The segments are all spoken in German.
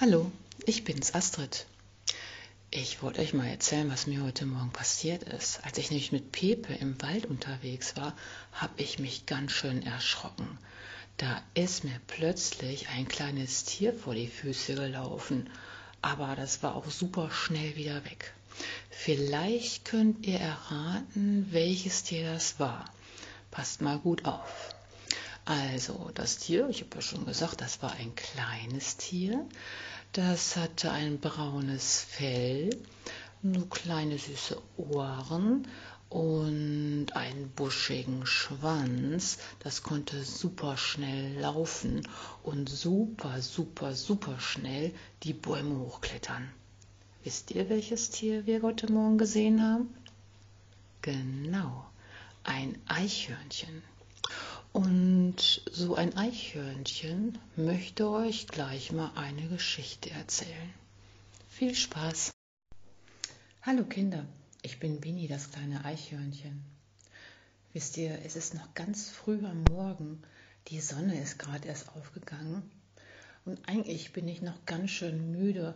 Hallo, ich bin's, Astrid. Ich wollte euch mal erzählen, was mir heute Morgen passiert ist. Als ich nämlich mit Pepe im Wald unterwegs war, habe ich mich ganz schön erschrocken. Da ist mir plötzlich ein kleines Tier vor die Füße gelaufen, aber das war auch super schnell wieder weg. Vielleicht könnt ihr erraten, welches Tier das war. Passt mal gut auf. Also, das Tier, ich habe ja schon gesagt, das war ein kleines Tier. Das hatte ein braunes Fell, nur kleine süße Ohren und einen buschigen Schwanz. Das konnte super schnell laufen und super, super, super schnell die Bäume hochklettern. Wisst ihr, welches Tier wir heute Morgen gesehen haben? Genau, ein Eichhörnchen. Und so ein Eichhörnchen möchte euch gleich mal eine Geschichte erzählen. Viel Spaß! Hallo Kinder, ich bin Bini, das kleine Eichhörnchen. Wisst ihr, es ist noch ganz früh am Morgen, die Sonne ist gerade erst aufgegangen und eigentlich bin ich noch ganz schön müde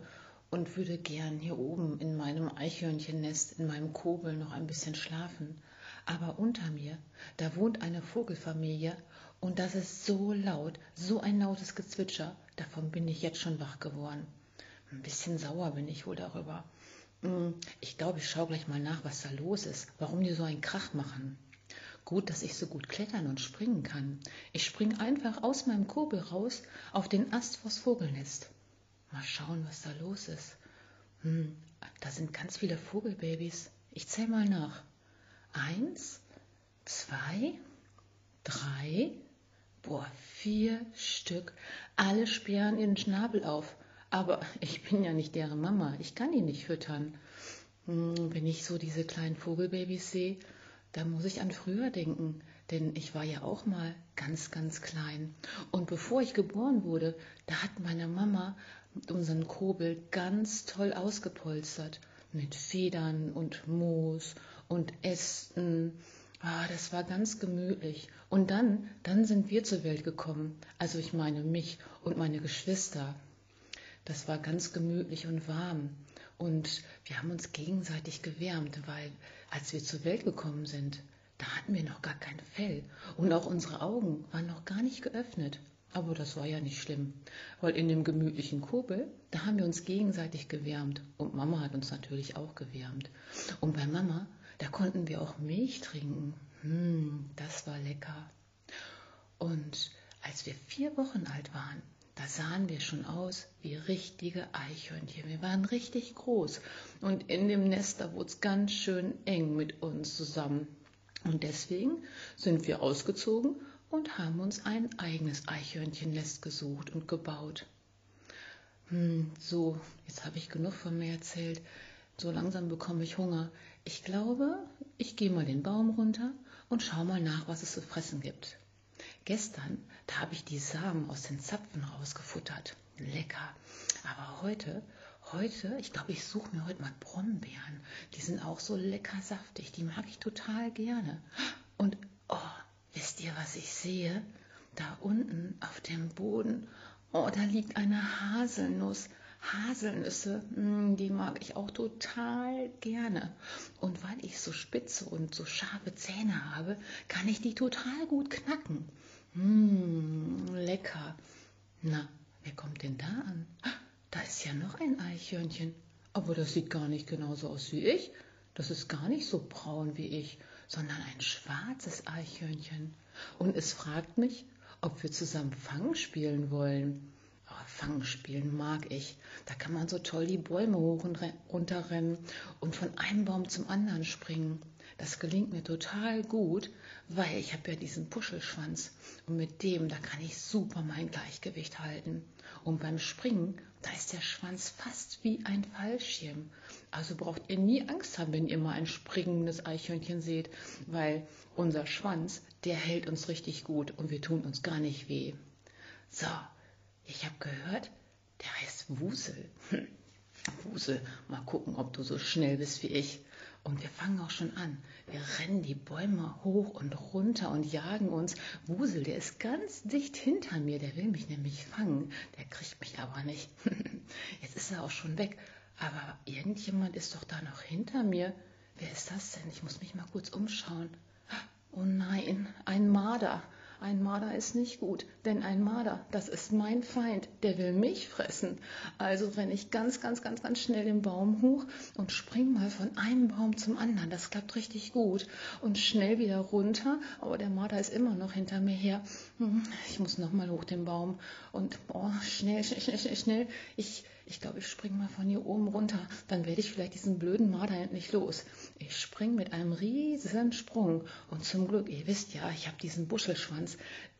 und würde gern hier oben in meinem Eichhörnchennest, in meinem Kobel noch ein bisschen schlafen. Aber unter mir, da wohnt eine Vogelfamilie und das ist so laut, so ein lautes Gezwitscher, davon bin ich jetzt schon wach geworden. Ein bisschen sauer bin ich wohl darüber. Hm, ich glaube, ich schaue gleich mal nach, was da los ist, warum die so einen Krach machen. Gut, dass ich so gut klettern und springen kann. Ich spring einfach aus meinem Kurbel raus auf den Ast vors Vogelnest. Mal schauen, was da los ist. Hm, da sind ganz viele Vogelbabys. Ich zähl mal nach. Eins, zwei, drei, boah, vier Stück. Alle sperren ihren Schnabel auf. Aber ich bin ja nicht deren Mama. Ich kann die nicht füttern. Hm, wenn ich so diese kleinen Vogelbabys sehe, da muss ich an früher denken. Denn ich war ja auch mal ganz, ganz klein. Und bevor ich geboren wurde, da hat meine Mama unseren Kobel ganz toll ausgepolstert. Mit Federn und Moos und Ästen. Ah, das war ganz gemütlich. Und dann, dann sind wir zur Welt gekommen. Also ich meine mich und meine Geschwister. Das war ganz gemütlich und warm. Und wir haben uns gegenseitig gewärmt, weil als wir zur Welt gekommen sind, da hatten wir noch gar kein Fell. Und auch unsere Augen waren noch gar nicht geöffnet. Aber das war ja nicht schlimm, weil in dem gemütlichen Kurbel, da haben wir uns gegenseitig gewärmt. Und Mama hat uns natürlich auch gewärmt. Und bei Mama, da konnten wir auch Milch trinken. Hm, das war lecker. Und als wir vier Wochen alt waren, da sahen wir schon aus wie richtige Eichhörnchen. Wir waren richtig groß. Und in dem Nest, da wurde es ganz schön eng mit uns zusammen. Und deswegen sind wir ausgezogen und haben uns ein eigenes Eichhörnchennest gesucht und gebaut. Hm, so, jetzt habe ich genug von mir erzählt. So langsam bekomme ich Hunger. Ich glaube, ich gehe mal den Baum runter und schau mal nach, was es zu fressen gibt. Gestern, da habe ich die Samen aus den Zapfen rausgefuttert. Lecker. Aber heute, heute, ich glaube, ich suche mir heute mal Brombeeren. Die sind auch so lecker saftig. Die mag ich total gerne. Und, oh, wisst ihr, was ich sehe? Da unten auf dem Boden, oh, da liegt eine Haselnuss. Haselnüsse, mm, die mag ich auch total gerne. Und weil ich so spitze und so scharfe Zähne habe, kann ich die total gut knacken. Mmh, lecker. Na, wer kommt denn da an? Da ist ja noch ein Eichhörnchen. Aber das sieht gar nicht genauso aus wie ich. Das ist gar nicht so braun wie ich, sondern ein schwarzes Eichhörnchen. Und es fragt mich, ob wir zusammen Fang spielen wollen. Fangen spielen mag ich. Da kann man so toll die Bäume hoch und runterrennen und von einem Baum zum anderen springen. Das gelingt mir total gut, weil ich habe ja diesen Puschelschwanz und mit dem, da kann ich super mein Gleichgewicht halten. Und beim Springen, da ist der Schwanz fast wie ein Fallschirm. Also braucht ihr nie Angst haben, wenn ihr mal ein springendes Eichhörnchen seht, weil unser Schwanz, der hält uns richtig gut und wir tun uns gar nicht weh. So, ich habe gehört, der heißt Wusel. Hm. Wusel, mal gucken, ob du so schnell bist wie ich. Und wir fangen auch schon an. Wir rennen die Bäume hoch und runter und jagen uns. Wusel, der ist ganz dicht hinter mir. Der will mich nämlich fangen. Der kriegt mich aber nicht. ist er auch schon weg. Aber irgendjemand ist doch da noch hinter mir. Wer ist das denn? Ich muss mich mal kurz umschauen. Oh nein, ein Marder. Ein Marder ist nicht gut, denn ein Marder, das ist mein Feind, der will mich fressen. Also renne ich ganz, ganz, ganz, ganz schnell den Baum hoch und spring mal von einem Baum zum anderen. Das klappt richtig gut. Und schnell wieder runter, aber der Marder ist immer noch hinter mir her. Hm, ich muss noch mal hoch den Baum und oh, schnell, schnell, schnell, schnell, schnell. Ich, ich glaube, ich springe mal von hier oben runter. Dann werde ich vielleicht diesen blöden Marder endlich los. Ich springe mit einem riesen Sprung. Und zum Glück, ihr wisst ja, ich habe diesen Buschelschwanz.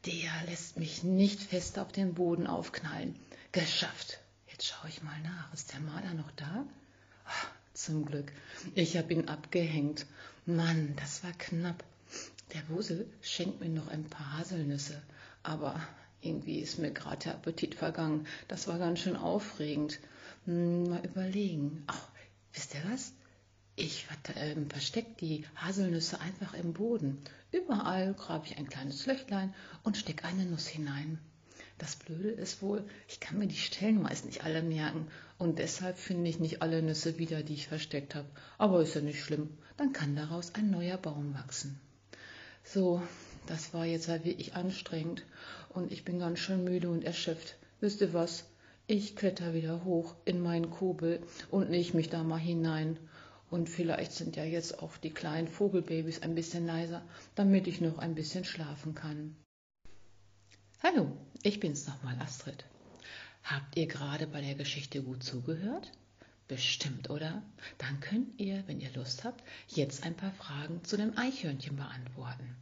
Der lässt mich nicht fest auf den Boden aufknallen. Geschafft. Jetzt schaue ich mal nach. Ist der Marder noch da? Ach, zum Glück. Ich habe ihn abgehängt. Mann, das war knapp. Der Wusel schenkt mir noch ein paar Haselnüsse. Aber irgendwie ist mir gerade der Appetit vergangen. Das war ganz schön aufregend. Hm, mal überlegen. Ach, wisst ihr was? Ich äh, verstecke die Haselnüsse einfach im Boden. Überall grabe ich ein kleines Löchlein und stecke eine Nuss hinein. Das Blöde ist wohl, ich kann mir die Stellen meist nicht alle merken und deshalb finde ich nicht alle Nüsse wieder, die ich versteckt habe. Aber ist ja nicht schlimm, dann kann daraus ein neuer Baum wachsen. So, das war jetzt halt wirklich anstrengend und ich bin ganz schön müde und erschöpft. Wisst ihr was? Ich kletter wieder hoch in meinen Kobel und leg mich da mal hinein. Und vielleicht sind ja jetzt auch die kleinen Vogelbabys ein bisschen leiser, damit ich noch ein bisschen schlafen kann. Hallo, ich bin's nochmal, Astrid. Habt ihr gerade bei der Geschichte gut zugehört? Bestimmt, oder? Dann könnt ihr, wenn ihr Lust habt, jetzt ein paar Fragen zu dem Eichhörnchen beantworten.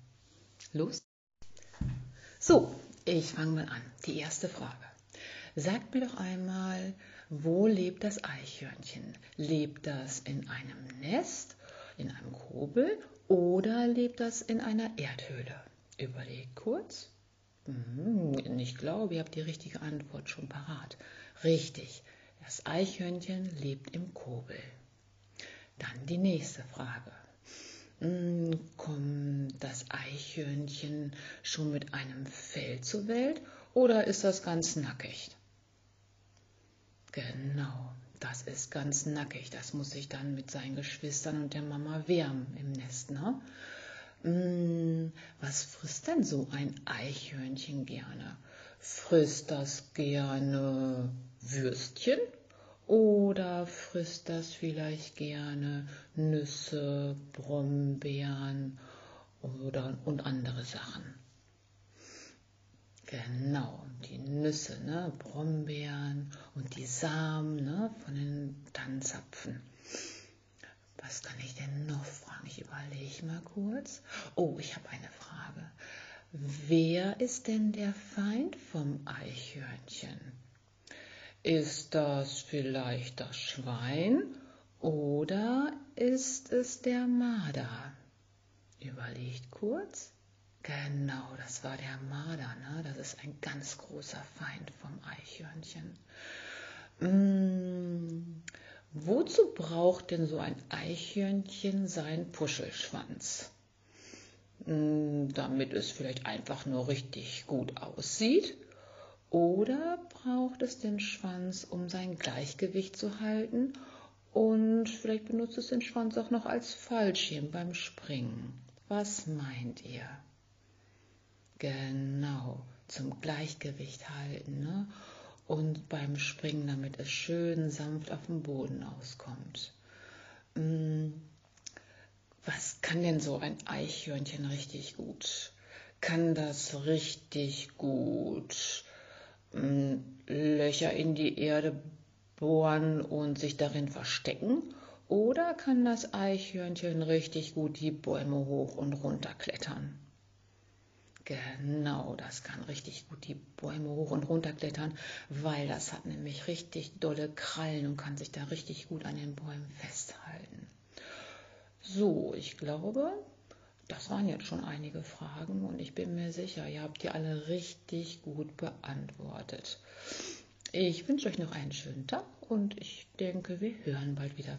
Los? So, ich fange mal an. Die erste Frage. Sagt mir doch einmal, wo lebt das Eichhörnchen? Lebt das in einem Nest, in einem Kobel oder lebt das in einer Erdhöhle? Überlegt kurz. Hm, ich glaube, ihr habt die richtige Antwort schon parat. Richtig, das Eichhörnchen lebt im Kobel. Dann die nächste Frage. Hm, kommt das Eichhörnchen schon mit einem Fell zur Welt oder ist das ganz nackig? Genau, das ist ganz nackig. Das muss sich dann mit seinen Geschwistern und der Mama wärmen im Nest. Ne? Hm, was frisst denn so ein Eichhörnchen gerne? Frisst das gerne Würstchen oder frisst das vielleicht gerne Nüsse, Brombeeren oder, und andere Sachen? Genau, die Nüsse, ne, Brombeeren und die Samen ne, von den Tannenzapfen. Was kann ich denn noch fragen? Ich überlege mal kurz. Oh, ich habe eine Frage. Wer ist denn der Feind vom Eichhörnchen? Ist das vielleicht das Schwein oder ist es der Marder? Überlegt kurz. Genau, das war der Marder. Ne? Das ist ein ganz großer Feind vom Eichhörnchen. Hm, wozu braucht denn so ein Eichhörnchen seinen Puschelschwanz? Hm, damit es vielleicht einfach nur richtig gut aussieht oder braucht es den Schwanz, um sein Gleichgewicht zu halten? Und vielleicht benutzt es den Schwanz auch noch als Fallschirm beim Springen. Was meint ihr? Genau, zum Gleichgewicht halten. Ne? Und beim Springen, damit es schön sanft auf dem Boden auskommt. Hm, was kann denn so ein Eichhörnchen richtig gut? Kann das richtig gut Löcher in die Erde bohren und sich darin verstecken? Oder kann das Eichhörnchen richtig gut die Bäume hoch und runter klettern? Genau, das kann richtig gut die Bäume hoch und runter klettern, weil das hat nämlich richtig dolle Krallen und kann sich da richtig gut an den Bäumen festhalten. So, ich glaube, das waren jetzt schon einige Fragen und ich bin mir sicher, ihr habt die alle richtig gut beantwortet. Ich wünsche euch noch einen schönen Tag und ich denke, wir hören bald wieder.